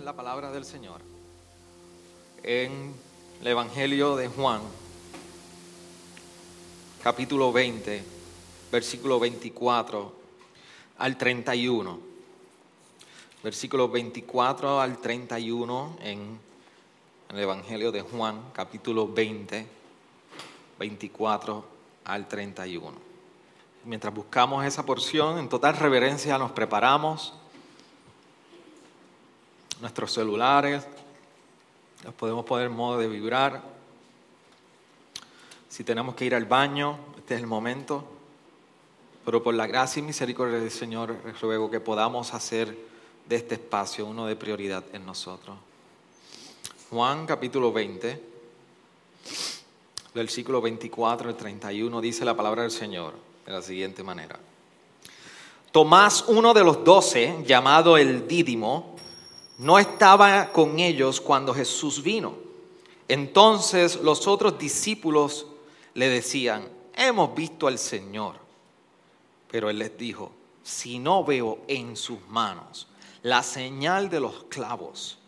En la palabra del Señor, en el Evangelio de Juan, capítulo 20, versículo 24 al 31. Versículo 24 al 31 en en el Evangelio de Juan, capítulo 20, 24 al 31. Mientras buscamos esa porción, en total reverencia nos preparamos nuestros celulares, los podemos poner en modo de vibrar. Si tenemos que ir al baño, este es el momento. Pero por la gracia y misericordia del Señor, ruego que podamos hacer de este espacio uno de prioridad en nosotros. Juan capítulo 20, versículo 24 al 31, dice la palabra del Señor de la siguiente manera. Tomás, uno de los doce, llamado el Dídimo, no estaba con ellos cuando Jesús vino. Entonces los otros discípulos le decían, hemos visto al Señor. Pero él les dijo, si no veo en sus manos la señal de los clavos,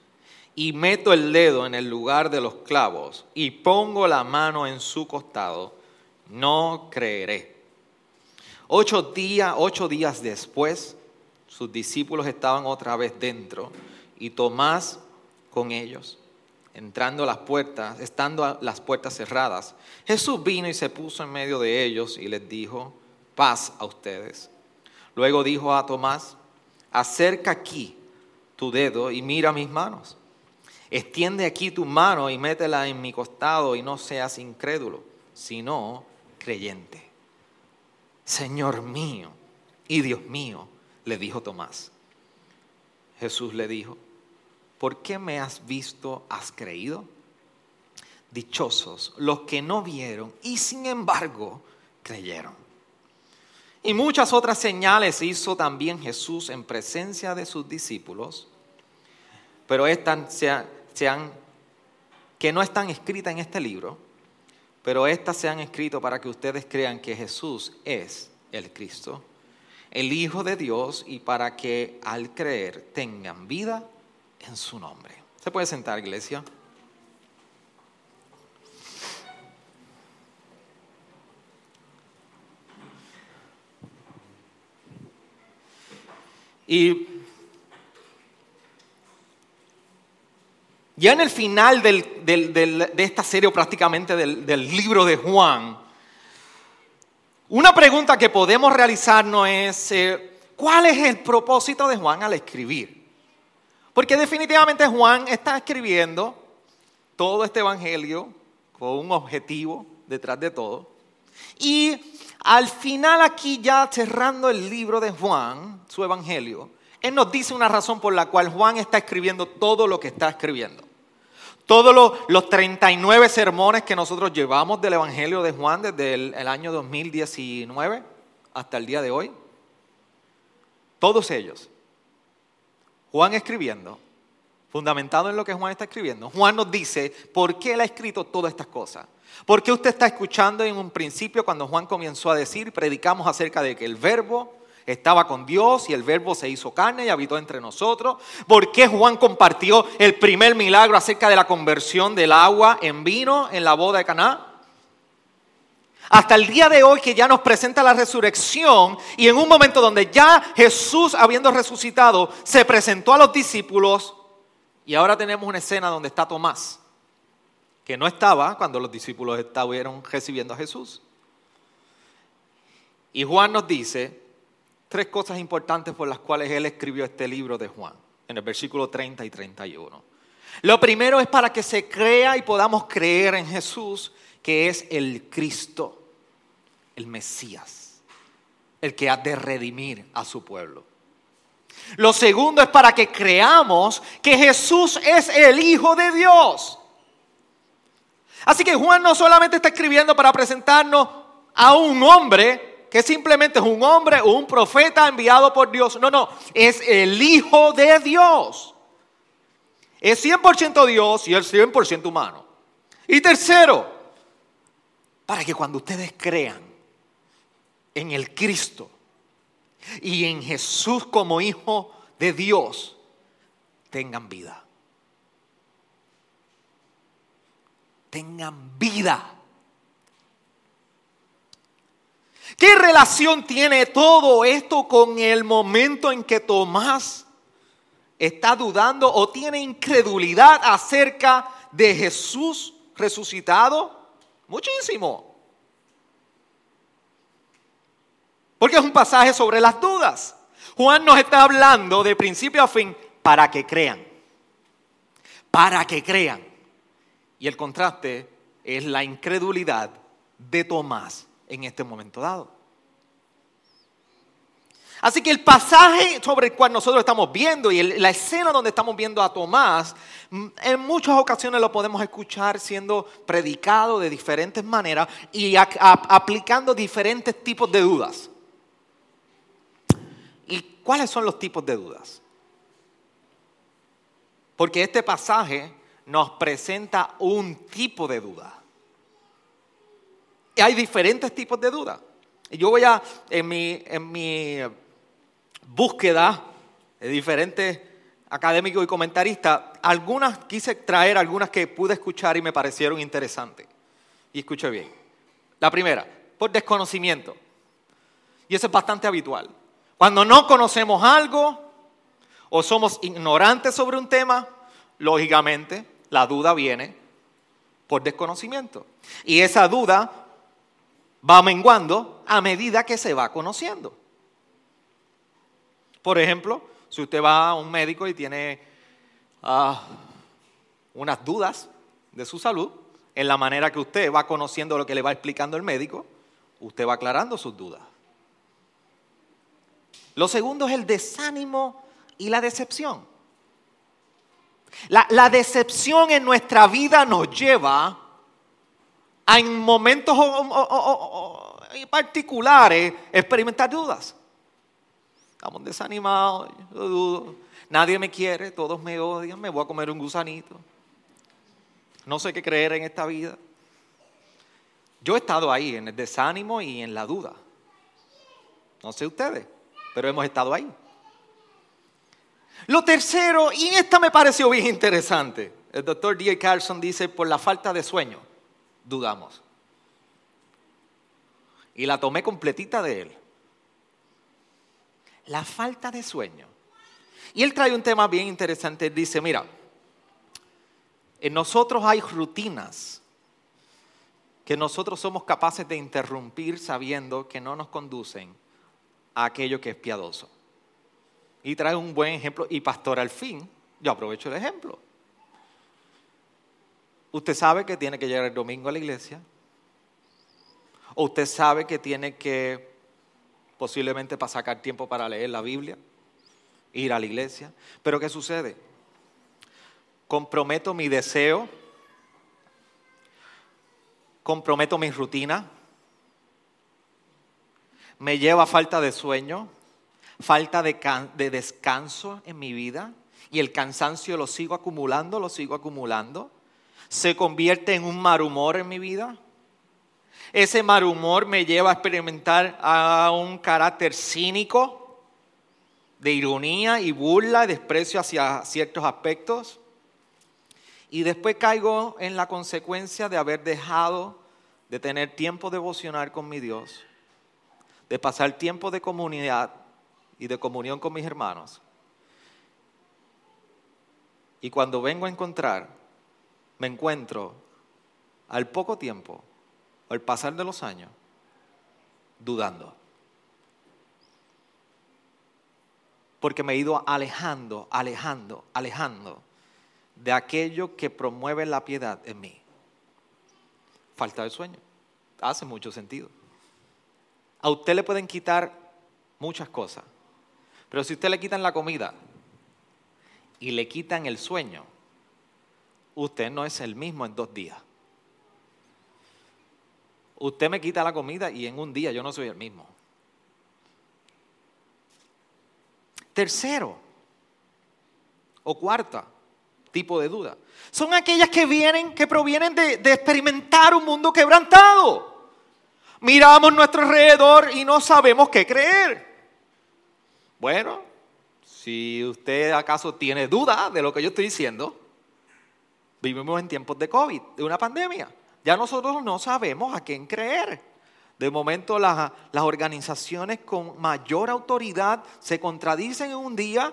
y meto el dedo en el lugar de los clavos y pongo la mano en su costado, no creeré. Ocho días, ocho días después, sus discípulos estaban otra vez dentro y Tomás con ellos. Entrando a las puertas, estando las puertas cerradas, Jesús vino y se puso en medio de ellos y les dijo, paz a ustedes. Luego dijo a Tomás, acerca aquí tu dedo y mira mis manos Extiende aquí tu mano y métela en mi costado y no seas incrédulo, sino creyente. Señor mío y Dios mío, le dijo Tomás. Jesús le dijo, ¿por qué me has visto, has creído? Dichosos los que no vieron y sin embargo creyeron. Y muchas otras señales hizo también Jesús en presencia de sus discípulos, pero estas se sean, que no están escritas en este libro, pero estas se han escrito para que ustedes crean que Jesús es el Cristo, el Hijo de Dios, y para que al creer tengan vida en su nombre. ¿Se puede sentar, iglesia? Y Ya en el final de esta serie, prácticamente del, libro de Juan, una pregunta que podemos realizarnos es, eh, ¿cuál es el propósito de Juan al escribir? Porque definitivamente Juan está escribiendo todo este evangelio con un objetivo detrás de todo. Y al final aquí ya cerrando el libro de Juan, su evangelio, él nos dice una razón por la cual Juan está escribiendo todo lo que está escribiendo. Todos los, 39 sermones que nosotros llevamos del Evangelio de Juan desde el, año 2019 hasta el día de hoy, todos ellos, Juan escribiendo, fundamentado en lo que Juan está escribiendo, Juan nos dice por qué él ha escrito todas estas cosas. ¿Por qué usted está escuchando en un principio cuando Juan comenzó a decir, predicamos acerca de que el verbo estaba con Dios y el verbo se hizo carne y habitó entre nosotros. ¿Por qué Juan compartió el primer milagro acerca de la conversión del agua en vino en la boda de Caná? Hasta el día de hoy que ya nos presenta la resurrección y en un momento donde ya Jesús, habiendo resucitado, se presentó a los discípulos y ahora tenemos una escena donde está Tomás, que no estaba cuando los discípulos estaban recibiendo a Jesús. Y Juan nos dice tres cosas importantes por las cuales él escribió este libro de Juan, en el versículo 30 y 31. Lo primero es para que se crea y podamos creer en Jesús, que es el Cristo, el Mesías, el que ha de redimir a su pueblo. Lo segundo es para que creamos que Jesús es el Hijo de Dios. Así que Juan no solamente está escribiendo para presentarnos a un hombre que simplemente es un hombre o un profeta enviado por Dios. No, no, es el Hijo de Dios. Es 100% Dios y es 100% humano. Y tercero, para que cuando ustedes crean en el Cristo y en Jesús como Hijo de Dios, tengan vida. Tengan vida. ¿Qué relación tiene todo esto con el momento en que Tomás está dudando o tiene incredulidad acerca de Jesús resucitado? Muchísimo. Porque es un pasaje sobre las dudas. Juan nos está hablando de principio a fin para que crean. Para que crean. Y el contraste es la incredulidad de Tomás en este momento dado. Así que el pasaje sobre el cual nosotros estamos viendo y la escena donde estamos viendo a Tomás, mm, en muchas ocasiones lo podemos escuchar siendo predicado de diferentes maneras y aplicando diferentes tipos de dudas. ¿Y cuáles son los tipos de dudas? Porque este pasaje nos presenta un tipo de duda. Y hay diferentes tipos de dudas. Yo voy a, en mi, en mi búsqueda de diferentes académicos y comentaristas, algunas quise traer, algunas que pude escuchar y me parecieron interesantes. Y escuche bien. La primera, por desconocimiento. Y eso es bastante habitual. Cuando no conocemos algo o somos ignorantes sobre un tema, lógicamente la duda viene por desconocimiento. Y esa duda va menguando a medida que se va conociendo. Por ejemplo, si usted va a un médico y tiene ah, unas dudas de su salud, en la manera que usted va conociendo lo que le va explicando el médico, usted va aclarando sus dudas. Lo segundo es el desánimo y la decepción. La, decepción en nuestra vida nos lleva a en momentos particulares experimentar dudas. Estamos desanimados, yo dudo. Nadie me quiere, todos me odian, me voy a comer un gusanito. No sé qué creer en esta vida. Yo he estado ahí en el desánimo y en la duda. No sé ustedes, pero hemos estado ahí. Lo tercero, y esta me pareció bien interesante. El doctor D. Carlson dice, por la falta de sueño, dudamos. Y la tomé completita de él la falta de sueño. Y él trae un tema bien interesante. dice, mira, en nosotros hay rutinas que nosotros somos capaces de interrumpir sabiendo que no nos conducen a aquello que es piadoso. Y trae un buen ejemplo. Y pastor, al fin, yo aprovecho el ejemplo. Usted sabe que tiene que llegar el domingo a la iglesia. O usted sabe que tiene que posiblemente para sacar tiempo para leer la Biblia, ir a la iglesia. Pero ¿qué sucede? Comprometo mi deseo, comprometo mi rutina, me lleva falta de sueño, falta de, de descanso en mi vida y el cansancio lo sigo acumulando, lo sigo acumulando. Se convierte en un mal humor en mi vida ese mal humor me lleva a experimentar a un carácter cínico, de ironía y burla, desprecio hacia ciertos aspectos. Y después caigo en la consecuencia de haber dejado de tener tiempo devocional con mi Dios, de pasar tiempo de comunidad y de comunión con mis hermanos. Y cuando vengo a encontrar, me encuentro al poco tiempo al pasar de los años dudando. Porque me he ido alejando, alejando, alejando de aquello que promueve la piedad en mí. Falta de sueño. Hace mucho sentido. A usted le pueden quitar muchas cosas, Pero si usted le quitan la comida y le quitan el sueño, usted no es el mismo en dos días. Usted me quita la comida y en un día yo no soy el mismo. Tercero o cuarta tipo de duda. Son aquellas que vienen, que provienen de, de experimentar un mundo quebrantado. Miramos nuestro alrededor y no sabemos qué creer. Bueno, si usted acaso tiene duda de lo que yo estoy diciendo, vivimos en tiempos de COVID, de una pandemia. Ya nosotros no sabemos a quién creer. De momento las, las organizaciones con mayor autoridad se contradicen en un día,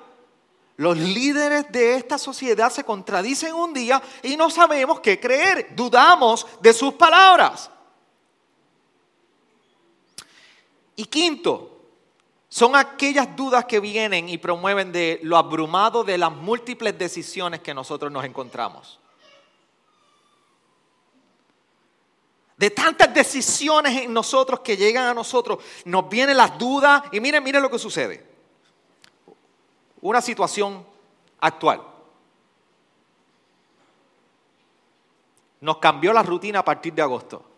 los líderes de esta sociedad se contradicen un día y no sabemos qué creer, dudamos de sus palabras. Y quinto, son aquellas dudas que vienen y promueven de lo abrumado de las múltiples decisiones que nosotros nos encontramos. de tantas decisiones en nosotros que llegan a nosotros, nos vienen las dudas y miren, miren lo que sucede. Una situación actual. Nos cambió la rutina a partir de agosto.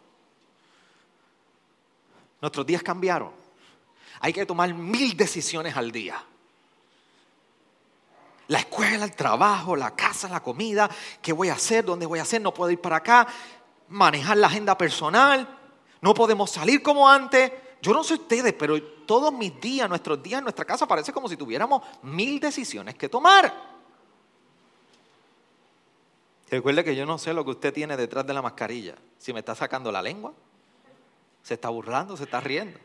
Nuestros días cambiaron. Hay que tomar mil decisiones al día. La escuela, el trabajo, la casa, la comida, qué voy a hacer, dónde voy a hacer, no puedo ir para acá manejar la agenda personal, no podemos salir como antes. Yo no sé ustedes, pero todos mis días, nuestros días en nuestra casa parece como si tuviéramos mil decisiones que tomar. Recuerde que yo no sé lo que usted tiene detrás de la mascarilla. Si me está sacando la lengua, se está burlando, se está riendo.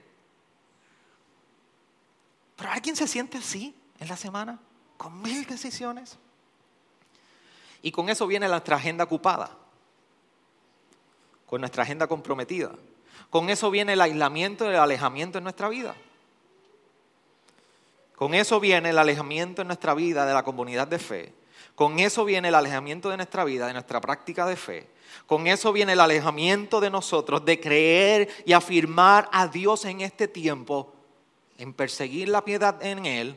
Pero alguien se siente así en la semana, con mil decisiones. Y con eso viene nuestra agenda ocupada con nuestra agenda comprometida. Con eso viene el aislamiento y el alejamiento en nuestra vida. Con eso viene el alejamiento en nuestra vida de la comunidad de fe. Con eso viene el alejamiento de nuestra vida, de nuestra práctica de fe. Con eso viene el alejamiento de nosotros de creer y afirmar a Dios en este tiempo, en perseguir la piedad en Él.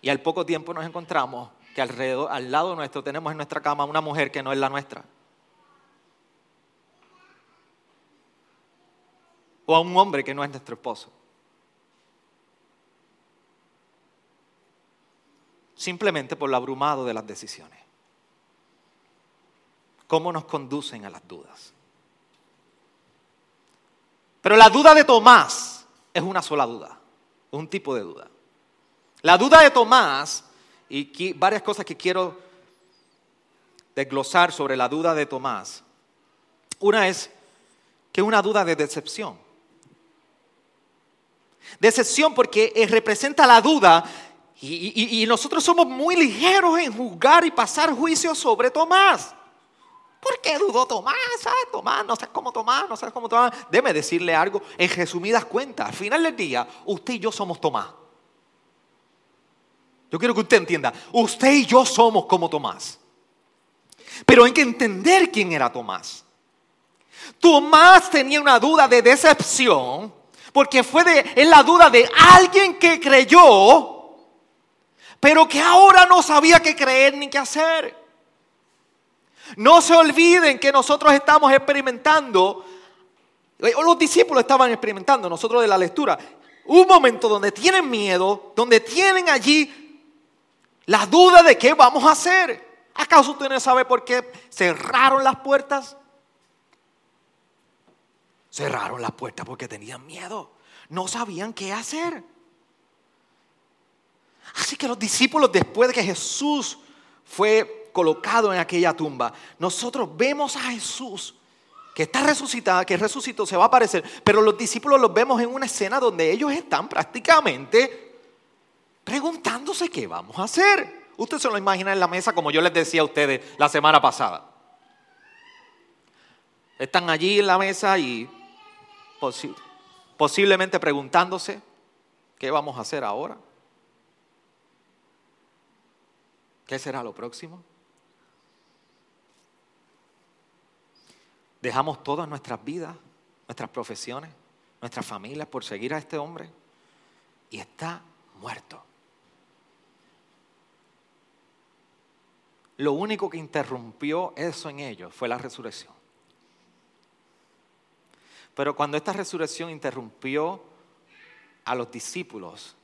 Y al poco tiempo nos encontramos que alrededor, al lado nuestro tenemos en nuestra cama una mujer que no es la nuestra. o a un hombre que no es nuestro esposo. Simplemente por lo abrumado de las decisiones. ¿Cómo nos conducen a las dudas? Pero la duda de Tomás es una sola duda, un tipo de duda. La duda de Tomás, y varias cosas que quiero desglosar sobre la duda de Tomás. Una es que es una duda de decepción. Decepción porque eh, representa la duda y, nosotros somos muy ligeros en juzgar y pasar juicio sobre Tomás. ¿Por qué dudó Tomás? ¿Sabes? Tomás, no sabes cómo Tomás, no sabes cómo Tomás. Déme decirle algo en resumidas cuentas. Al final del día, usted y yo somos Tomás. Yo quiero que usted entienda, usted y yo somos como Tomás. Pero hay que entender quién era Tomás. Tomás tenía una duda de decepción porque fue de, en la duda de alguien que creyó, pero que ahora no sabía qué creer ni qué hacer. No se olviden que nosotros estamos experimentando, eh, los discípulos estaban experimentando, nosotros de la lectura, un momento donde tienen miedo, donde tienen allí la duda de qué vamos a hacer. ¿Acaso usted no sabe por qué cerraron las puertas? Cerraron las puertas porque tenían miedo. No sabían qué hacer. Así que los discípulos, después de que Jesús fue colocado en aquella tumba, nosotros vemos a Jesús que está resucitado, que resucitó, se va a aparecer, pero los discípulos los vemos en una escena donde ellos están prácticamente preguntándose qué vamos a hacer. Usted se lo imagina en la mesa como yo les decía a ustedes la semana pasada. Están allí en la mesa y posiblemente preguntándose, ¿qué vamos a hacer ahora? ¿Qué será lo próximo? Dejamos todas nuestras vidas, nuestras profesiones, nuestras familias por seguir a este hombre y está muerto. Lo único que interrumpió eso en ellos fue la resurrección. Pero cuando esta resurrección interrumpió a los discípulos,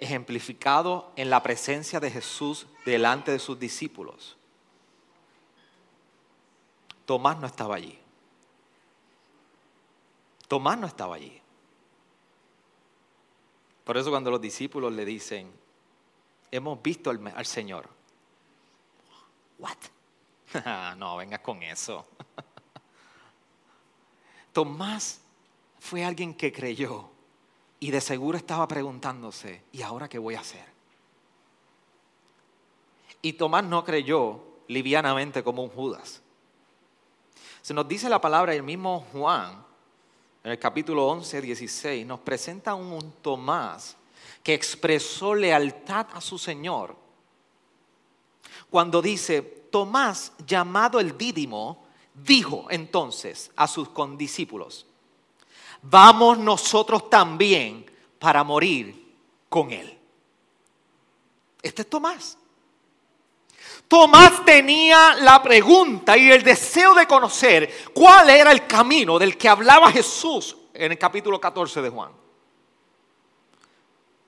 ejemplificado en la presencia de Jesús delante de sus discípulos, Tomás no estaba allí. Tomás no estaba allí. Por eso cuando los discípulos le dicen, hemos visto al, Señor. What? no, vengas con eso. Tomás fue alguien que creyó y de seguro estaba preguntándose, ¿y ahora qué voy a hacer? Y Tomás no creyó livianamente como un Judas. Se nos dice la palabra, el mismo Juan, en el capítulo 11, 16, nos presenta un Tomás que expresó lealtad a su Señor. Cuando dice, Tomás, llamado el Dídimo, dijo entonces a sus condiscípulos, vamos nosotros también para morir con él. Este es Tomás. Tomás tenía la pregunta y el deseo de conocer cuál era el camino del que hablaba Jesús en el capítulo 14 de Juan.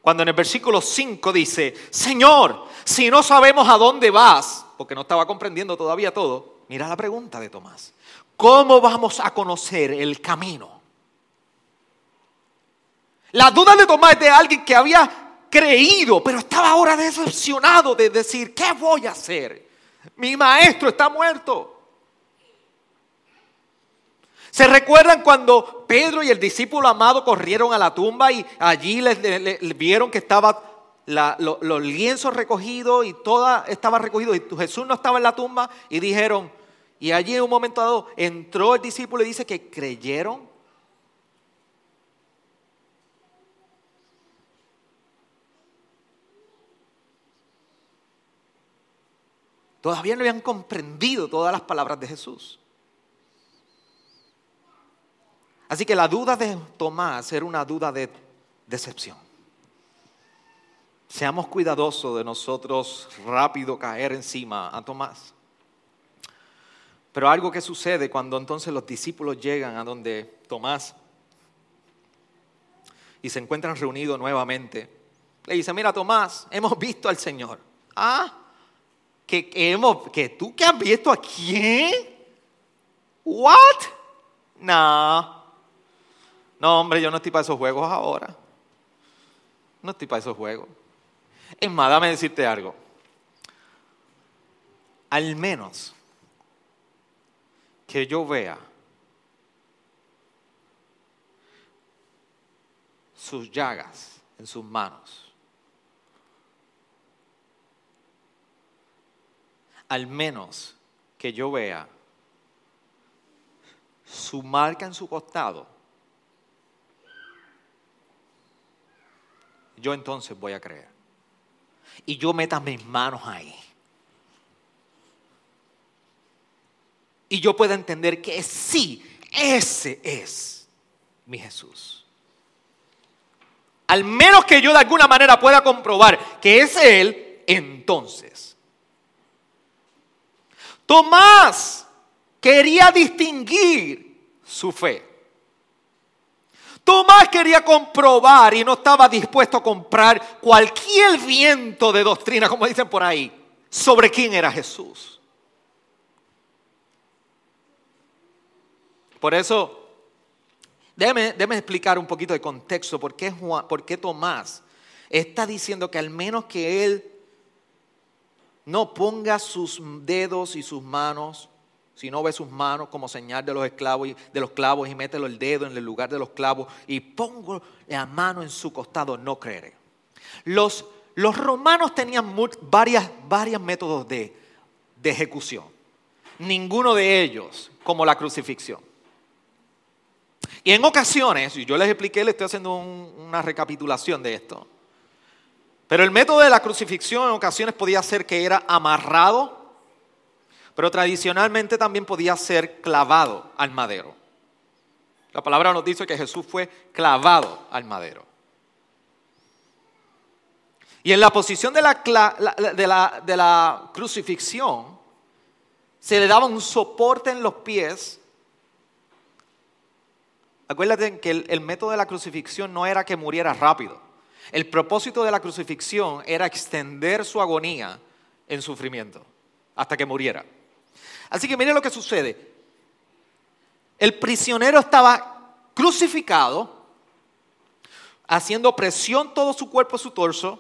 Cuando en el versículo 5 dice, Señor, si no sabemos a dónde vas, porque no estaba comprendiendo todavía todo, mira la pregunta de Tomás. ¿Cómo vamos a conocer el camino? La duda de Tomás es de alguien que había creído, pero estaba ahora decepcionado de decir, ¿qué voy a hacer? Mi maestro está muerto. ¿Se recuerdan cuando Pedro y el discípulo amado corrieron a la tumba y allí les, vieron que estaba los lienzos recogidos y todo estaba recogido y Jesús no estaba en la tumba y dijeron, y allí en un momento dado entró el discípulo y dice que creyeron Todavía no habían comprendido todas las palabras de Jesús. Así que la duda de Tomás era una duda de decepción. Seamos cuidadosos de nosotros rápido caer encima a Tomás. Pero algo que sucede cuando entonces los discípulos llegan a donde Tomás y se encuentran reunidos nuevamente, le dice, mira Tomás, hemos visto al Señor. Ah, que, hemos, que tú que has visto a quién? What? No. No, hombre, yo no estoy para esos juegos ahora. No estoy para esos juegos. Es más, dame decirte algo. Al menos que yo vea sus llagas en sus manos al menos que yo vea su marca en su costado, yo entonces voy a creer. Y yo meta mis manos ahí. Y yo pueda entender que sí, ese es mi Jesús. Al menos que yo de alguna manera pueda comprobar que es Él, entonces Tomás quería distinguir su fe. Tomás quería comprobar y no estaba dispuesto a comprar cualquier viento de doctrina, como dicen por ahí, sobre quién era Jesús. Por eso, déjeme, explicar un poquito de contexto por qué, por qué Tomás está diciendo que al menos que él no ponga sus dedos y sus manos, si no ve sus manos como señal de los esclavos y de los clavos y mételo el dedo en el lugar de los clavos y pongo la mano en su costado, no creeré. Los, los romanos tenían varias, varios métodos de, de ejecución. Ninguno de ellos como la crucifixión. Y en ocasiones, y yo les expliqué, les estoy haciendo una recapitulación de esto. Pero el método de la crucifixión en ocasiones podía ser que era amarrado, pero tradicionalmente también podía ser clavado al madero. La palabra nos dice que Jesús fue clavado al madero. Y en la posición de la, de la, de la crucifixión, se le daba un soporte en los pies. Acuérdate que el, el método de la crucifixión no era que muriera rápido. El propósito de la crucifixión era extender su agonía en sufrimiento hasta que muriera. Así que mire lo que sucede. El prisionero estaba crucificado, haciendo presión todo su cuerpo, su torso,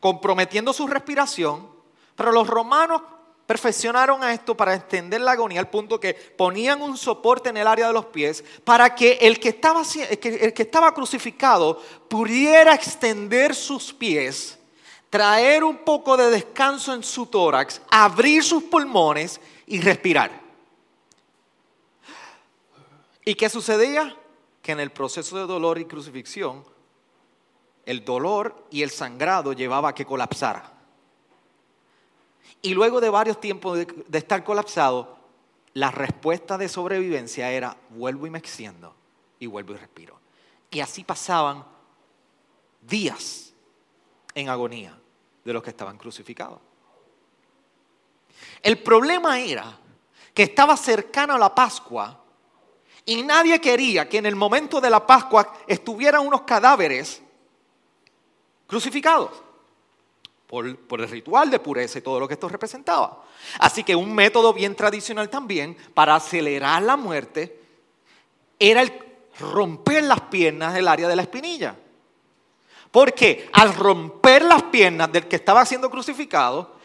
comprometiendo su respiración, pero los romanos perfeccionaron a esto para extender la agonía al punto que ponían un soporte en el área de los pies para que el que estaba, el que estaba crucificado pudiera extender sus pies, traer un poco de descanso en su tórax, abrir sus pulmones y respirar. ¿Y qué sucedía? Que en el proceso de dolor y crucifixión, el dolor y el sangrado llevaba a que colapsara. Y luego de varios tiempos de, estar colapsado, la respuesta de sobrevivencia era vuelvo y me extiendo y vuelvo y respiro. Y así pasaban días en agonía de los que estaban crucificados. El problema era que estaba cercano a la Pascua y nadie quería que en el momento de la Pascua estuvieran unos cadáveres crucificados por, el ritual de pureza y todo lo que esto representaba. Así que un método bien tradicional también para acelerar la muerte era el romper las piernas del área de la espinilla. Porque al romper las piernas del que estaba siendo crucificado,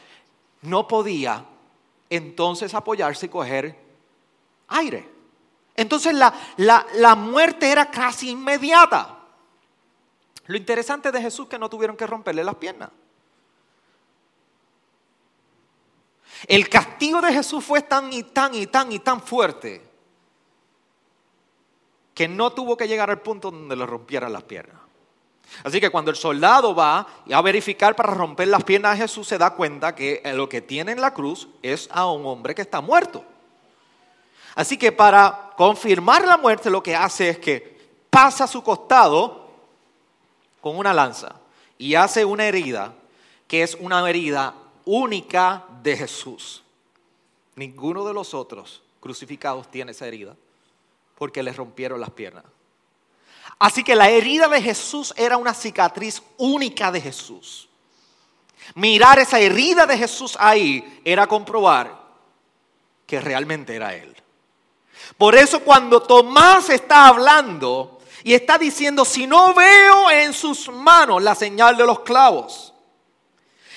no podía entonces apoyarse y coger aire. Entonces la, la, muerte era casi inmediata. Lo interesante de Jesús es que no tuvieron que romperle las piernas. El castigo de Jesús fue tan y tan y tan y tan fuerte que no tuvo que llegar al punto donde le rompieran las piernas. Así que cuando el soldado va a verificar para romper las piernas de Jesús, se da cuenta que lo que tiene en la cruz es a un hombre que está muerto. Así que para confirmar la muerte lo que hace es que pasa a su costado con una lanza y hace una herida que es una herida única de Jesús. Ninguno de los otros crucificados tiene esa herida porque le rompieron las piernas. Así que la herida de Jesús era una cicatriz única de Jesús. Mirar esa herida de Jesús ahí era comprobar que realmente era Él. Por eso cuando Tomás está hablando y está diciendo, si no veo en sus manos la señal de los clavos,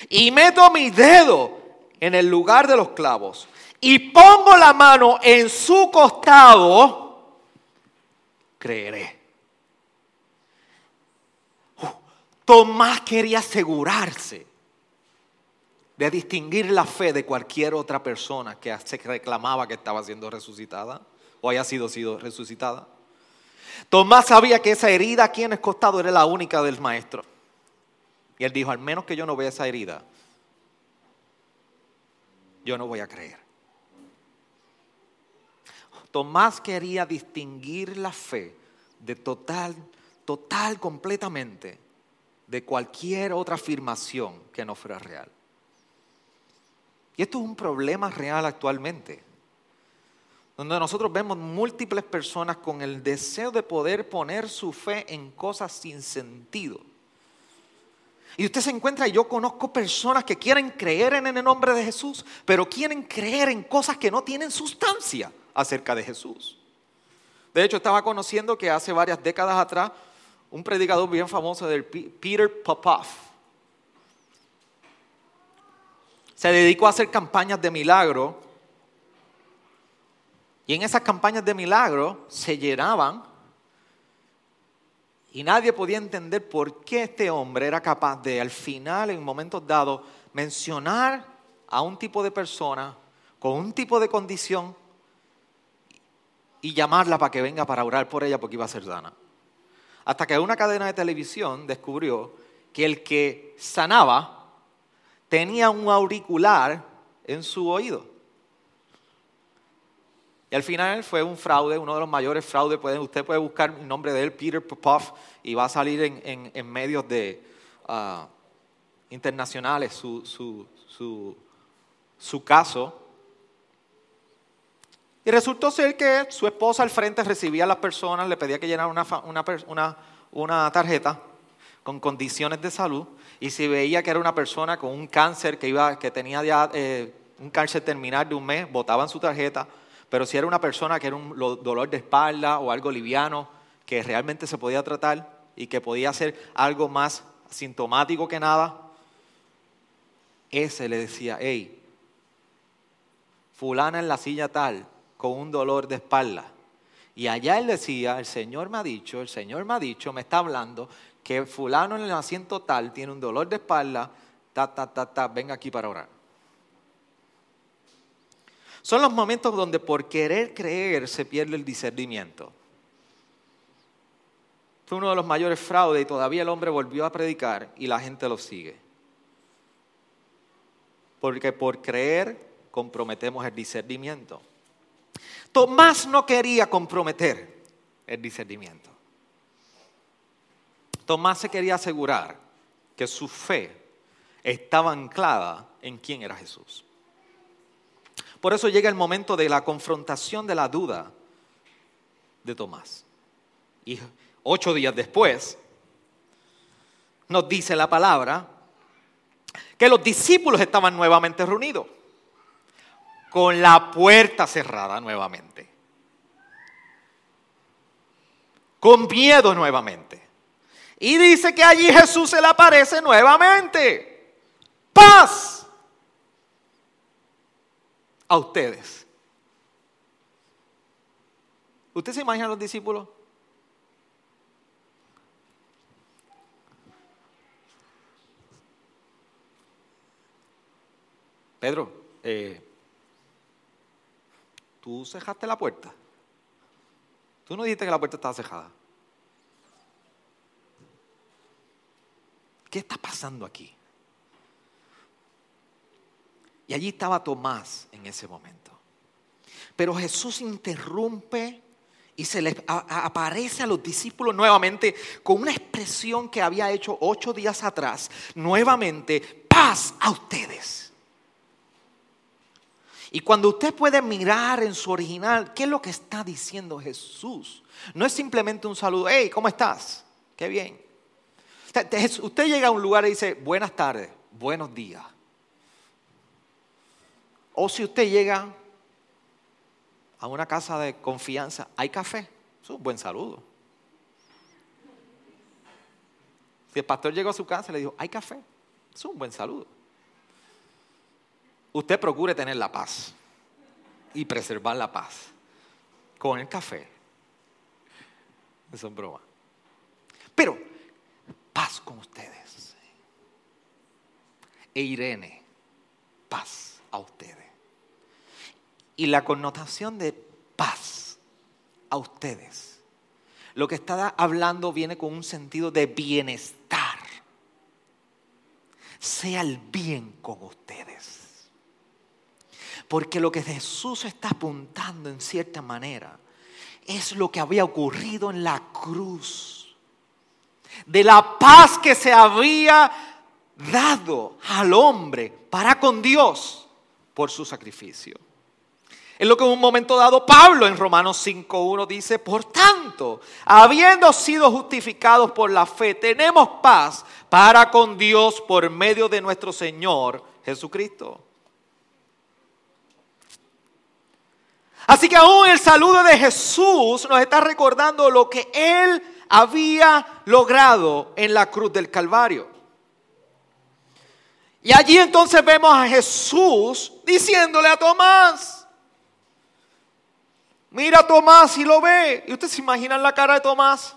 y meto mi dedo en el lugar de los clavos, y pongo la mano en su costado, creeré. Tomás quería asegurarse de distinguir la fe de cualquier otra persona que se reclamaba que estaba siendo resucitada o haya sido, sido resucitada. Tomás sabía que esa herida aquí en el costado era la única del maestro. Y él dijo, al menos que yo no vea esa herida, yo no voy a creer. Tomás quería distinguir la fe de total, total, completamente de cualquier otra afirmación que no fuera real. Y esto es un problema real actualmente, donde nosotros vemos múltiples personas con el deseo de poder poner su fe en cosas sin sentido. Y usted se encuentra, yo conozco personas que quieren creer en el nombre de Jesús, pero quieren creer en cosas que no tienen sustancia acerca de Jesús. De hecho, estaba conociendo que hace varias décadas atrás un predicador bien famoso del Peter Popoff. Se dedicó a hacer campañas de milagro. Y en esas campañas de milagro se llenaban y nadie podía entender por qué este hombre era capaz de al final, en momentos dados, mencionar a un tipo de persona con un tipo de condición y llamarla para que venga para orar por ella porque iba a ser sana. Hasta que una cadena de televisión descubrió que el que sanaba tenía un auricular en su oído. Y al final fue un fraude, uno de los mayores fraudes. usted puede buscar el nombre de él, Peter Popov, y va a salir en, medios de, ah, internacionales su, su caso. Y resultó ser que su esposa al frente recibía a las personas, le pedía que llenaran una, una, tarjeta con condiciones de salud y si veía que era una persona con un cáncer que, iba, que tenía ya eh, un cáncer terminal de un mes, botaban su tarjeta, pero si era una persona que era un dolor de espalda o algo liviano que realmente se podía tratar y que podía ser algo más sintomático que nada, ese le decía, hey, fulana en la silla tal, con un dolor de espalda. Y allá él decía, el Señor me ha dicho, el Señor me ha dicho, me está hablando, que fulano en el asiento tal tiene un dolor de espalda, ta, ta, ta, ta, venga aquí para orar. Son los momentos donde por querer creer se pierde el discernimiento. Fue uno de los mayores fraudes y todavía el hombre volvió a predicar y la gente lo sigue. Porque por creer comprometemos el discernimiento. Tomás no quería comprometer el discernimiento. Tomás se quería asegurar que su fe estaba anclada en quién era Jesús. Por eso llega el momento de la confrontación de la duda de Tomás. Y ocho días después nos dice la palabra que los discípulos estaban nuevamente reunidos con la puerta cerrada nuevamente. Con miedo nuevamente. Y dice que allí Jesús se le aparece nuevamente. Paz a ustedes. ¿Usted se imagina a los discípulos? Pedro, eh, tú cejaste la puerta. Tú no dijiste que la puerta estaba cejada. ¿Qué está pasando aquí? Y allí estaba Tomás en ese momento. Pero Jesús interrumpe y se les aparece a los discípulos nuevamente con una expresión que había hecho ocho días atrás. Nuevamente, paz a ustedes. Y cuando usted puede mirar en su original, ¿qué es lo que está diciendo Jesús? No es simplemente un saludo, hey, ¿cómo estás? Qué bien. Usted llega a un lugar y dice, buenas tardes, buenos días. O si usted llega a una casa de confianza, hay café, es un buen saludo. Si el pastor llegó a su casa y le dijo, hay café, es un buen saludo usted procure tener la paz y preservar la paz con el café. Eso es broma. Pero paz con ustedes. E Irene, paz a ustedes. Y la connotación de paz a ustedes. Lo que está hablando viene con un sentido de bienestar. Sea el bien con ustedes. Porque lo que Jesús está apuntando en cierta manera es lo que había ocurrido en la cruz. De la paz que se había dado al hombre para con Dios por su sacrificio. Es lo que en un momento dado Pablo en Romanos 5.1 dice, por tanto, habiendo sido justificados por la fe, tenemos paz para con Dios por medio de nuestro Señor Jesucristo. Así que aún el saludo de Jesús nos está recordando lo que Él había logrado en la cruz del Calvario. Y allí entonces vemos a Jesús diciéndole a Tomás, mira Tomás y lo ve. ¿Y ustedes se imaginan la cara de Tomás?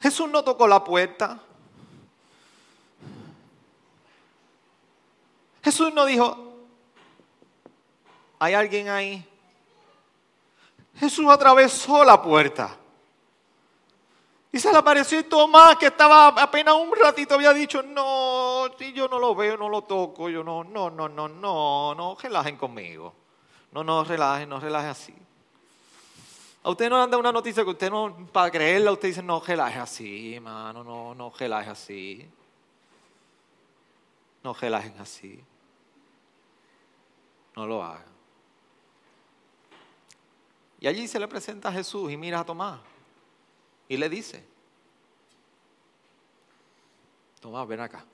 Jesús no tocó la puerta. Jesús no dijo, ¿hay alguien ahí? Jesús atravesó la puerta. Y se le apareció Tomás, que estaba apenas un ratito, había dicho, no, si yo no lo veo, no lo toco, yo no, no, no, no, no, no, relajen conmigo. No, no, relajen, no relajen así. A usted no anda una noticia que usted no, para creerla, usted dice, no, relaje así, mano, no, no, relaje así. No relajen así. No lo hagan. Y allí se le presenta a Jesús y mira a Tomás y le dice, Tomás, ven acá.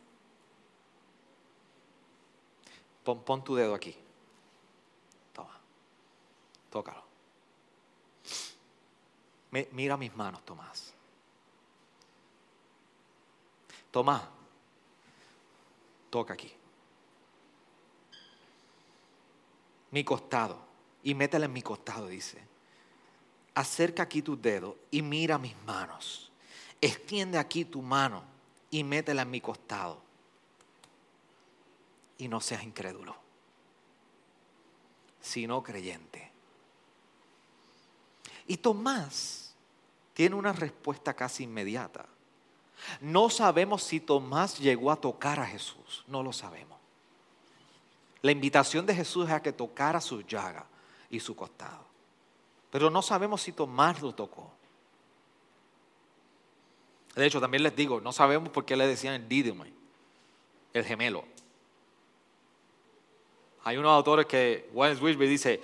Pon, pon tu dedo aquí. Toma. Tócalo. mira mis manos, Tomás. Tomás, toca aquí. Mi costado. Y métela en mi costado, dice acerca aquí tus dedos y mira mis manos. Extiende aquí tu mano y métela en mi costado. Y no seas incrédulo, sino creyente. Y Tomás tiene una respuesta casi inmediata. No sabemos si Tomás llegó a tocar a Jesús, no lo sabemos. La invitación de Jesús es a que tocara su llaga y su costado. Pero no sabemos si Tomás lo tocó. De hecho, también les digo, no sabemos por qué le decían el Didyme, el gemelo. Hay unos autores que, Wayne Wisby dice,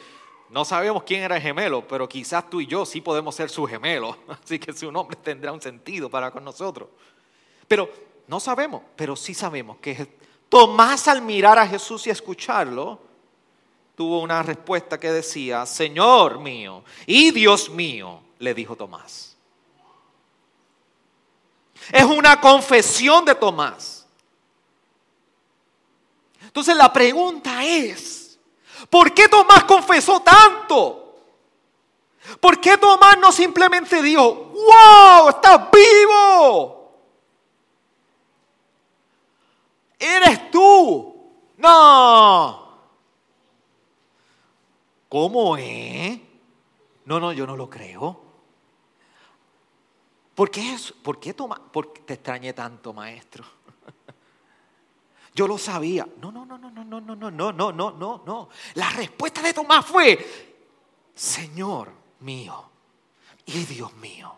no sabemos quién era el gemelo, pero quizás tú y yo sí podemos ser su gemelo. Así que su nombre tendrá un sentido para con nosotros. Pero no sabemos, pero sí sabemos que Tomás al mirar a Jesús y escucharlo, tuvo una respuesta que decía, Señor mío y Dios mío, le dijo Tomás. Es una confesión de Tomás. Entonces la pregunta es, ¿por qué Tomás confesó tanto? ¿Por qué Tomás no simplemente dijo, wow, estás vivo? Eres tú. No. ¿Cómo es? No, no, yo no lo creo. ¿Por qué, eso? ¿Por qué toma, por te extrañé tanto, maestro? Yo lo sabía. No, no, no, no, no, no, no, no, no, no, no, no. La respuesta de Tomás fue, Señor mío y Dios mío.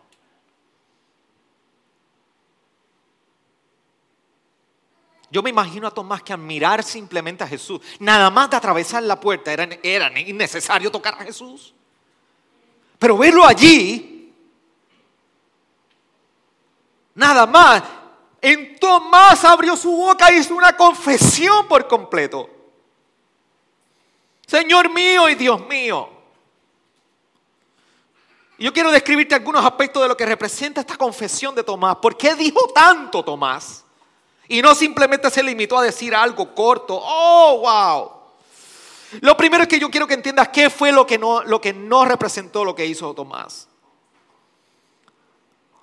Yo me imagino a Tomás que al mirar simplemente a Jesús, nada más de atravesar la puerta, era, era innecesario tocar a Jesús. Pero verlo allí, nada más, en Tomás abrió su boca y hizo una confesión por completo. Señor mío y Dios mío. Yo quiero describirte algunos aspectos de lo que representa esta confesión de Tomás. ¿Por qué dijo tanto Tomás? Y no simplemente se limitó a decir algo corto. Oh, wow. Lo primero es que yo quiero que entiendas qué fue lo que no, lo que no representó lo que hizo Tomás.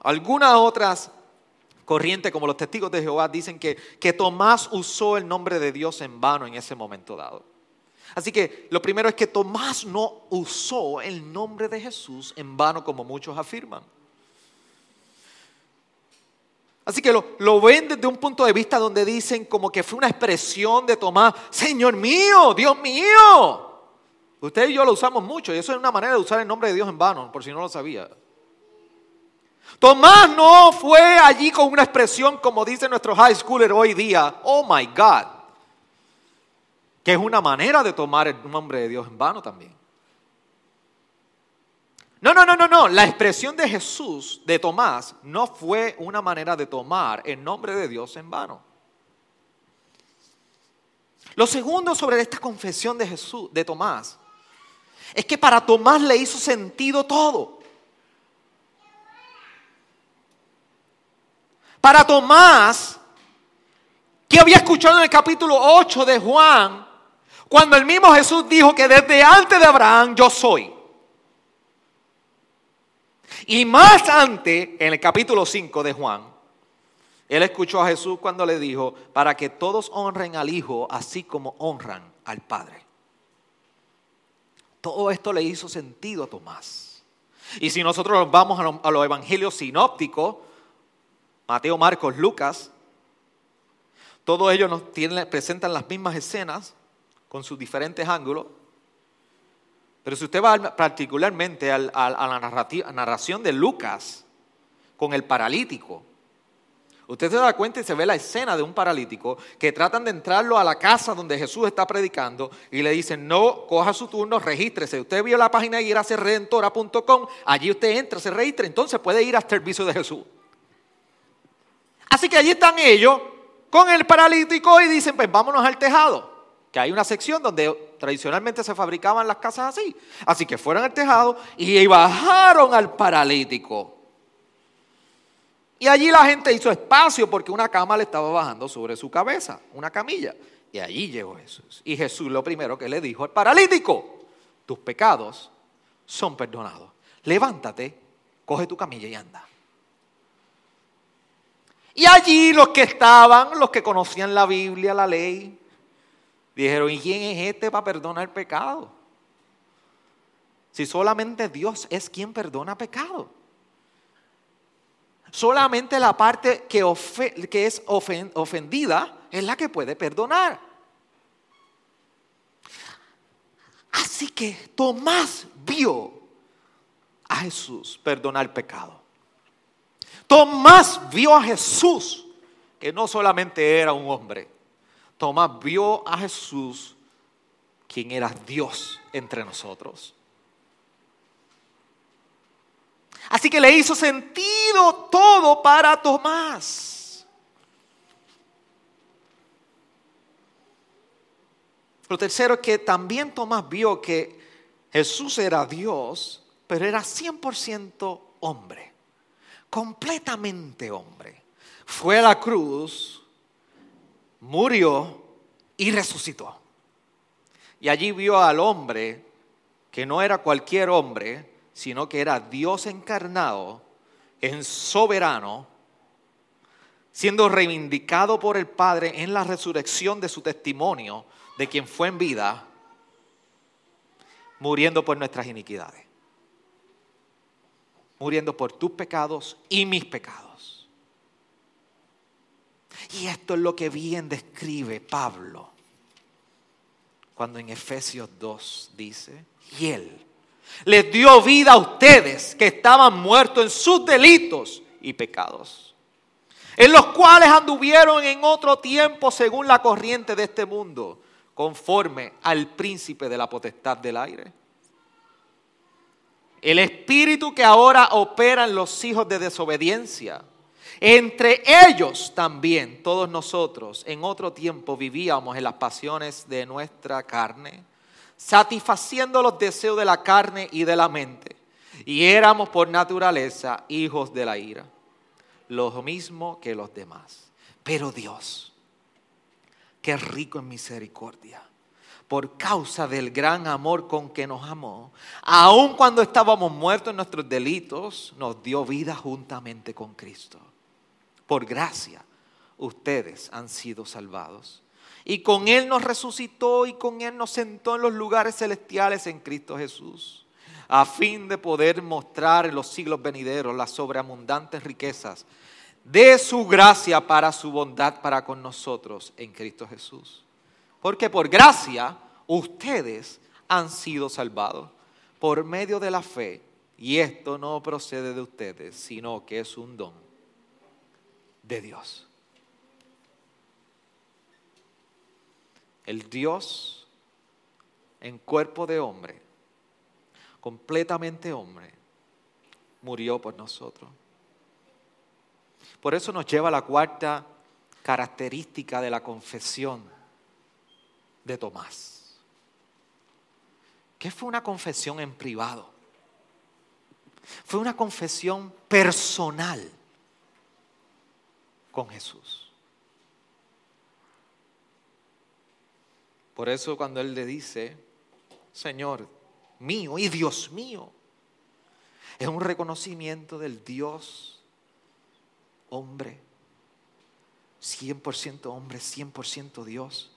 Algunas otras corrientes, como los testigos de Jehová, dicen que, que Tomás usó el nombre de Dios en vano en ese momento dado. Así que lo primero es que Tomás no usó el nombre de Jesús en vano como muchos afirman. Así que lo, ven desde un punto de vista donde dicen como que fue una expresión de Tomás, Señor mío, Dios mío. Usted y yo lo usamos mucho y eso es una manera de usar el nombre de Dios en vano, por si no lo sabía. Tomás no fue allí con una expresión como dice nuestro high schooler hoy día, oh my God, que es una manera de tomar el nombre de Dios en vano también. No, no, no, no, no. La expresión de Jesús, de Tomás, no fue una manera de tomar el nombre de Dios en vano. Lo segundo sobre esta confesión de Jesús, de Tomás, es que para Tomás le hizo sentido todo. Para Tomás, que había escuchado en el capítulo 8 de Juan, cuando el mismo Jesús dijo que desde antes de Abraham yo soy. Y más antes, en el capítulo 5 de Juan, él escuchó a Jesús cuando le dijo, para que todos honren al Hijo así como honran al Padre. Todo esto le hizo sentido a Tomás. Y si nosotros vamos a los evangelios sinópticos, Mateo, Marcos, Lucas, todos ellos nos presentan las mismas escenas con sus diferentes ángulos. Pero si usted va particularmente a la narración de Lucas con el paralítico, Usted se da cuenta y se ve la escena de un paralítico que tratan de entrarlo a la casa donde Jesús está predicando y le dicen, no, coja su turno, regístrese. Usted vio la página a redentora.com, allí usted entra, se registra, entonces puede ir al servicio de Jesús. Así que allí están ellos con el paralítico y dicen, pues vámonos al tejado, hay una sección donde tradicionalmente se fabricaban las casas así. Así que fueron al tejado y bajaron al paralítico. Y allí la gente hizo espacio porque una cama le estaba bajando sobre su cabeza, una camilla. Y allí llegó Jesús. Y Jesús lo primero que le dijo al paralítico, tus pecados son perdonados. Levántate, coge tu camilla y anda. Y allí los que estaban, los que conocían la Biblia, la ley, dijeron, ¿y quién es este para perdonar pecado? Si solamente Dios es quien perdona pecado. Solamente la parte que, es ofendida es la que puede perdonar. Así que Tomás vio a Jesús perdonar pecado. Tomás vio a Jesús, que no solamente era un hombre. Tomás vio a Jesús, quien era Dios entre nosotros. Así que le hizo sentido todo para Tomás. Lo tercero es que también Tomás vio que Jesús era Dios, pero era 100% hombre, completamente hombre. Fue a la cruz, murió y resucitó. Y allí vio al hombre que no era cualquier hombre, sino que era Dios encarnado en soberano, siendo reivindicado por el Padre en la resurrección de su testimonio, de quien fue en vida, muriendo por nuestras iniquidades, muriendo por tus pecados y mis pecados. Y esto es lo que bien describe Pablo cuando en Efesios 2 dice, y él les dio vida a ustedes que estaban muertos en sus delitos y pecados, en los cuales anduvieron en otro tiempo según la corriente de este mundo, conforme al príncipe de la potestad del aire. El espíritu que ahora opera en los hijos de desobediencia. Entre ellos también todos nosotros en otro tiempo vivíamos en las pasiones de nuestra carne satisfaciendo los deseos de la carne y de la mente. Y éramos por naturaleza hijos de la ira, lo mismo que los demás. Pero Dios, que es rico en misericordia, por causa del gran amor con que nos amó, aun cuando estábamos muertos en nuestros delitos, nos dio vida juntamente con Cristo. Por gracia, ustedes han sido salvados y con Él nos resucitó y con Él nos sentó en los lugares celestiales en Cristo Jesús, a fin de poder mostrar en los siglos venideros las sobreabundantes riquezas de su gracia para su bondad para con nosotros en Cristo Jesús. Porque por gracia ustedes han sido salvados por medio de la fe. Y esto no procede de ustedes, sino que es un don de Dios. el Dios en cuerpo de hombre, completamente hombre, murió por nosotros. Por eso nos lleva a la cuarta característica de la confesión de Tomás. ¿Qué fue una confesión en privado? Fue una confesión personal con Jesús. Por eso cuando Él le dice, Señor mío y Dios mío, es un reconocimiento del Dios hombre, 100% hombre, 100% Dios.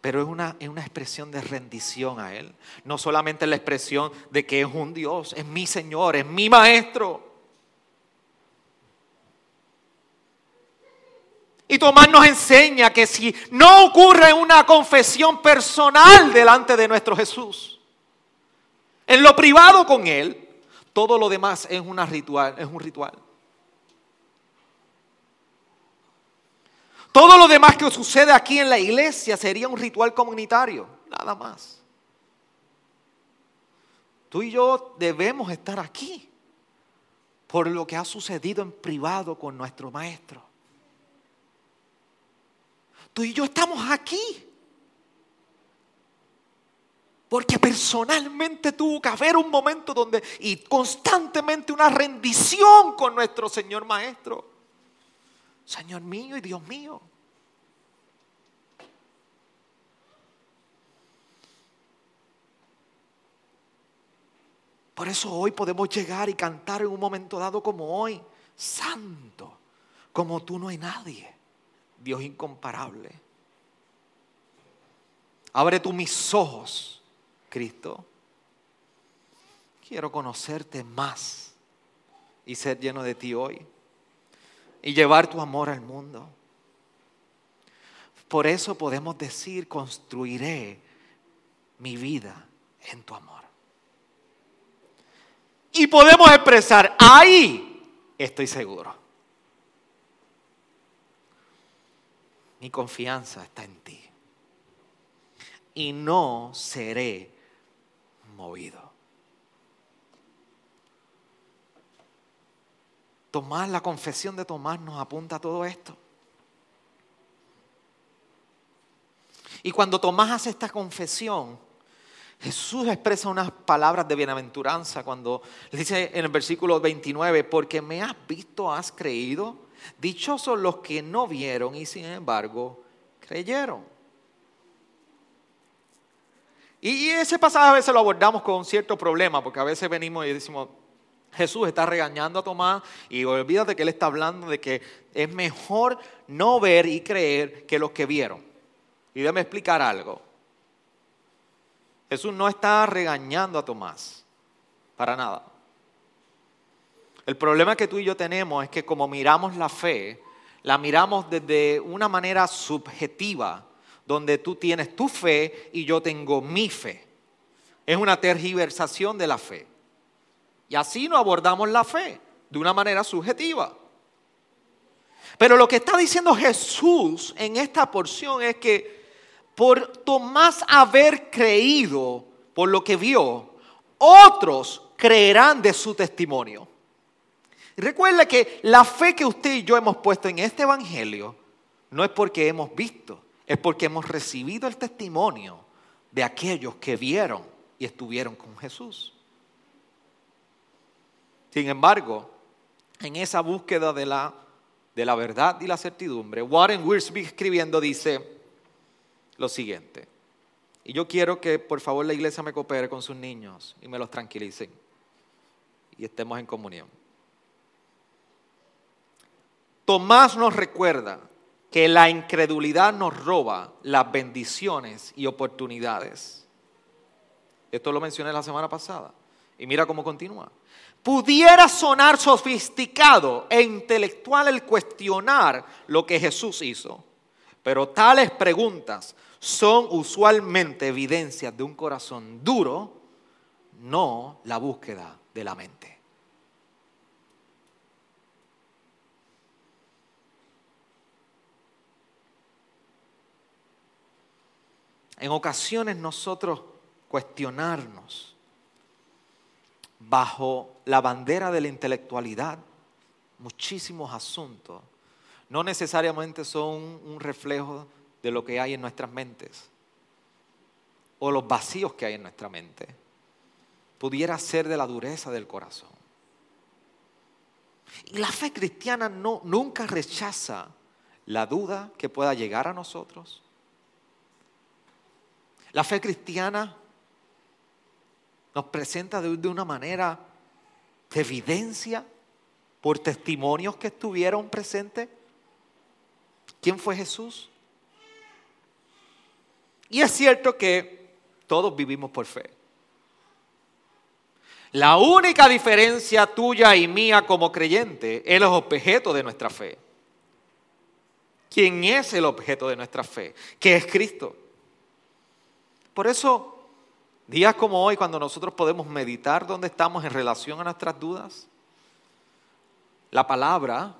Pero es una, es una expresión de rendición a Él. No solamente la expresión de que es un Dios, es mi Señor, es mi Maestro. Y Tomás nos enseña que si no ocurre una confesión personal delante de nuestro Jesús, en lo privado con Él, todo lo demás es, una ritual, es un ritual. Todo lo demás que sucede aquí en la iglesia sería un ritual comunitario, nada más. Tú y yo debemos estar aquí por lo que ha sucedido en privado con nuestro maestro. Tú y yo estamos aquí. Porque personalmente tuvo que haber un momento donde, y constantemente una rendición con nuestro Señor Maestro. Señor mío y Dios mío. Por eso hoy podemos llegar y cantar en un momento dado como hoy, santo, como tú no hay nadie, Dios incomparable. Abre tú mis ojos, Cristo. Quiero conocerte más y ser lleno de ti hoy y llevar tu amor al mundo. Por eso podemos decir, construiré mi vida en tu amor. Y podemos expresar, ahí estoy seguro. Mi confianza está en ti. Y no seré movido. Tomás, la confesión de Tomás nos apunta a todo esto. Y cuando Tomás hace esta confesión, Jesús expresa unas palabras de bienaventuranza cuando le dice en el versículo 29, porque me has visto, has creído. Dichosos los que no vieron y sin embargo creyeron. Y ese pasaje a veces lo abordamos con cierto problema, porque a veces venimos y decimos, Jesús está regañando a Tomás y olvídate que él está hablando de que es mejor no ver y creer que los que vieron. Y déjame explicar algo. Jesús no está regañando a Tomás, para nada. El problema que tú y yo tenemos es que como miramos la fe, la miramos desde una manera subjetiva, donde tú tienes tu fe y yo tengo mi fe. Es una tergiversación de la fe. Y así no abordamos la fe, de una manera subjetiva. Pero lo que está diciendo Jesús en esta porción es que por Tomás haber creído por lo que vio, otros creerán de su testimonio. Recuerda que la fe que usted y yo hemos puesto en este Evangelio no es porque hemos visto, es porque hemos recibido el testimonio de aquellos que vieron y estuvieron con Jesús. Sin embargo, en esa búsqueda de la, de la verdad y la certidumbre, Warren Wiersbe escribiendo dice, lo siguiente. Y yo quiero que por favor la iglesia me coopere con sus niños y me los tranquilicen y estemos en comunión. Tomás nos recuerda que la incredulidad nos roba las bendiciones y oportunidades. Esto lo mencioné la semana pasada. Y mira cómo continúa. Pudiera sonar sofisticado e intelectual el cuestionar lo que Jesús hizo, pero tales preguntas son usualmente evidencias de un corazón duro, no la búsqueda de la mente. En ocasiones nosotros cuestionarnos bajo la bandera de la intelectualidad muchísimos asuntos no necesariamente son un reflejo de lo que hay en nuestras mentes o los vacíos que hay en nuestra mente. Pudiera ser de la dureza del corazón. Y la fe cristiana no, nunca rechaza la duda que pueda llegar a nosotros. La fe cristiana nos presenta de, una manera de evidencia por testimonios que estuvieron presentes. ¿Quién fue Jesús? Y es cierto que todos vivimos por fe. La única diferencia tuya y mía como creyente es el objeto de nuestra fe. quién es el objeto de nuestra fe, que es Cristo. Por eso, días como hoy, cuando nosotros podemos meditar dónde estamos en relación a nuestras dudas, la palabra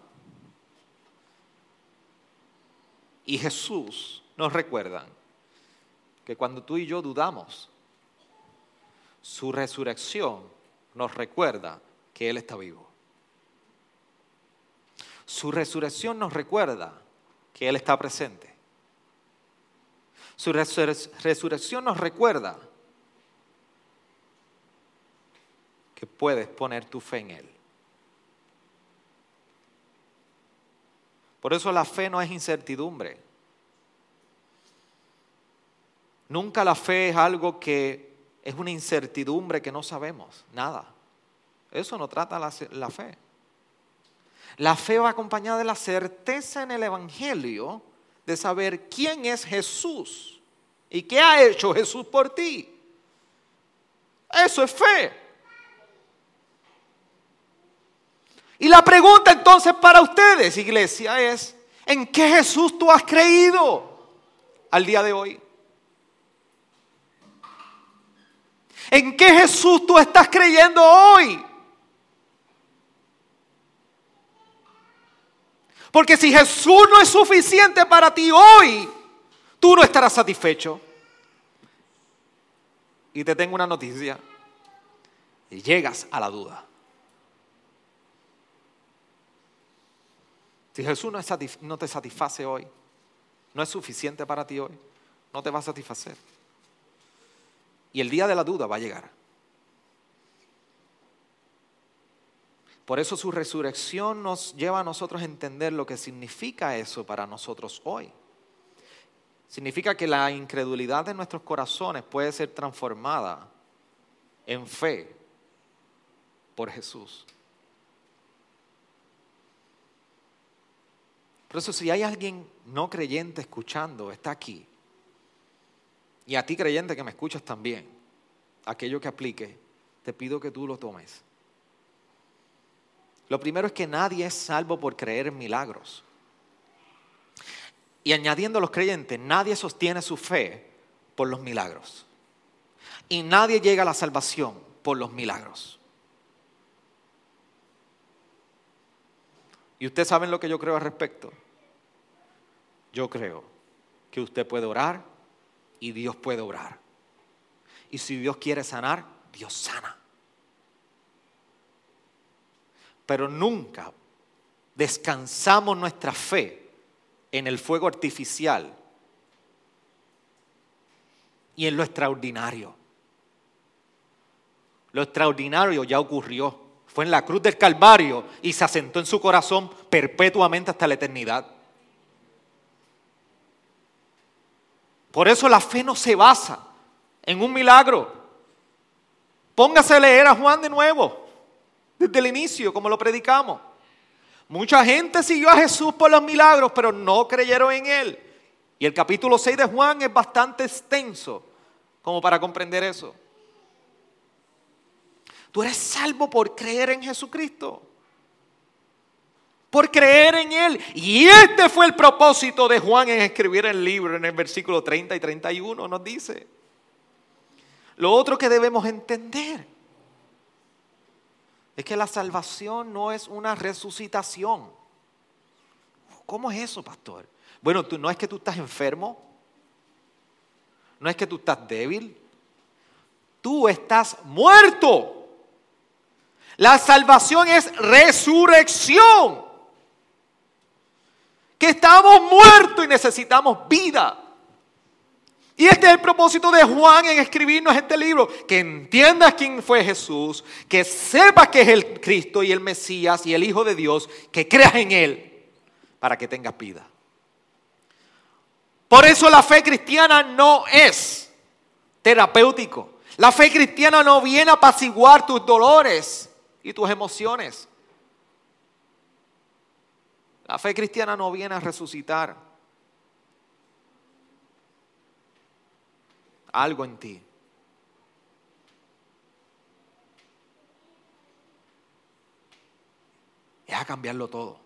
y Jesús nos recuerdan que cuando tú y yo dudamos, su resurrección nos recuerda que Él está vivo. Su resurrección nos recuerda que Él está presente. Su resurrección nos recuerda que puedes poner tu fe en Él. Por eso la fe no es incertidumbre. Nunca la fe es algo que es una incertidumbre que no sabemos, nada. Eso no trata la, la, fe. La fe va acompañada de la certeza en el Evangelio de saber quién es Jesús y qué ha hecho Jesús por ti. Eso es fe. Y la pregunta entonces para ustedes, iglesia, es, ¿en qué Jesús tú has creído al día de hoy? ¿En qué Jesús tú estás creyendo hoy? Porque si Jesús no es suficiente para ti hoy, tú no estarás satisfecho. Y te tengo una noticia. Llegas a la duda. Si Jesús no, te satisface hoy, no es suficiente para ti hoy, no te va a satisfacer. Y el día de la duda va a llegar. Por eso su resurrección nos lleva a nosotros a entender lo que significa eso para nosotros hoy. Significa que la incredulidad de nuestros corazones puede ser transformada en fe por Jesús. Por eso si hay alguien no creyente escuchando, está aquí. Y a ti creyente que me escuchas también, aquello que aplique, te pido que tú lo tomes. Lo primero es que nadie es salvo por creer en milagros. Y añadiendo a los creyentes, nadie sostiene su fe por los milagros. Y nadie llega a la salvación por los milagros. ¿Y ustedes saben lo que yo creo al respecto? Yo creo que usted puede orar y Dios puede orar. Y si Dios quiere sanar, Dios sana. Pero nunca descansamos nuestra fe en el fuego artificial y en lo extraordinario. Lo extraordinario ya ocurrió. Fue en la cruz del Calvario y se asentó en su corazón perpetuamente hasta la eternidad. Por eso la fe no se basa en un milagro. Póngase a leer a Juan de nuevo, desde el inicio, como lo predicamos. Mucha gente siguió a Jesús por los milagros, pero no creyeron en Él. Y el capítulo 6 de Juan es bastante extenso como para comprender eso. Tú eres salvo por creer en Jesucristo. Por creer en Él. Y este fue el propósito de Juan en escribir el libro en el versículo 30 y 31 nos dice. Lo otro que debemos entender es que la salvación no es una resucitación. ¿Cómo es eso, pastor? Bueno, tú, no es que tú estás enfermo, no es que tú estás débil, tú estás muerto. La salvación es resurrección. Que estamos muertos y necesitamos vida. Y este es el propósito de Juan en escribirnos este libro. Que entiendas quién fue Jesús, que sepas que es el Cristo y el Mesías y el Hijo de Dios, que creas en Él para que tengas vida. Por eso la fe cristiana no es terapéutico. La fe cristiana no viene a apaciguar tus dolores y tus emociones. La fe cristiana no viene a resucitar algo en ti. Es a cambiarlo todo.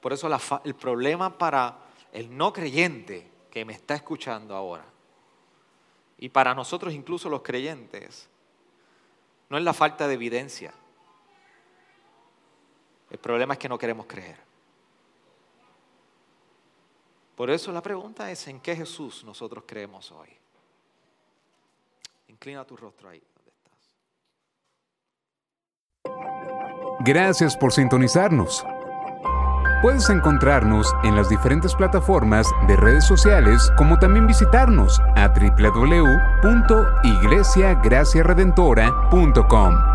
Por eso el problema para el no creyente que me está escuchando ahora, y para nosotros incluso los creyentes, no es la falta de evidencia. El problema es que no queremos creer. Por eso la pregunta es, ¿en qué Jesús nosotros creemos hoy? Inclina tu rostro ahí donde estás. Gracias por sintonizarnos. Puedes encontrarnos en las diferentes plataformas de redes sociales, como también visitarnos a www.iglesiagraciaredentora.com.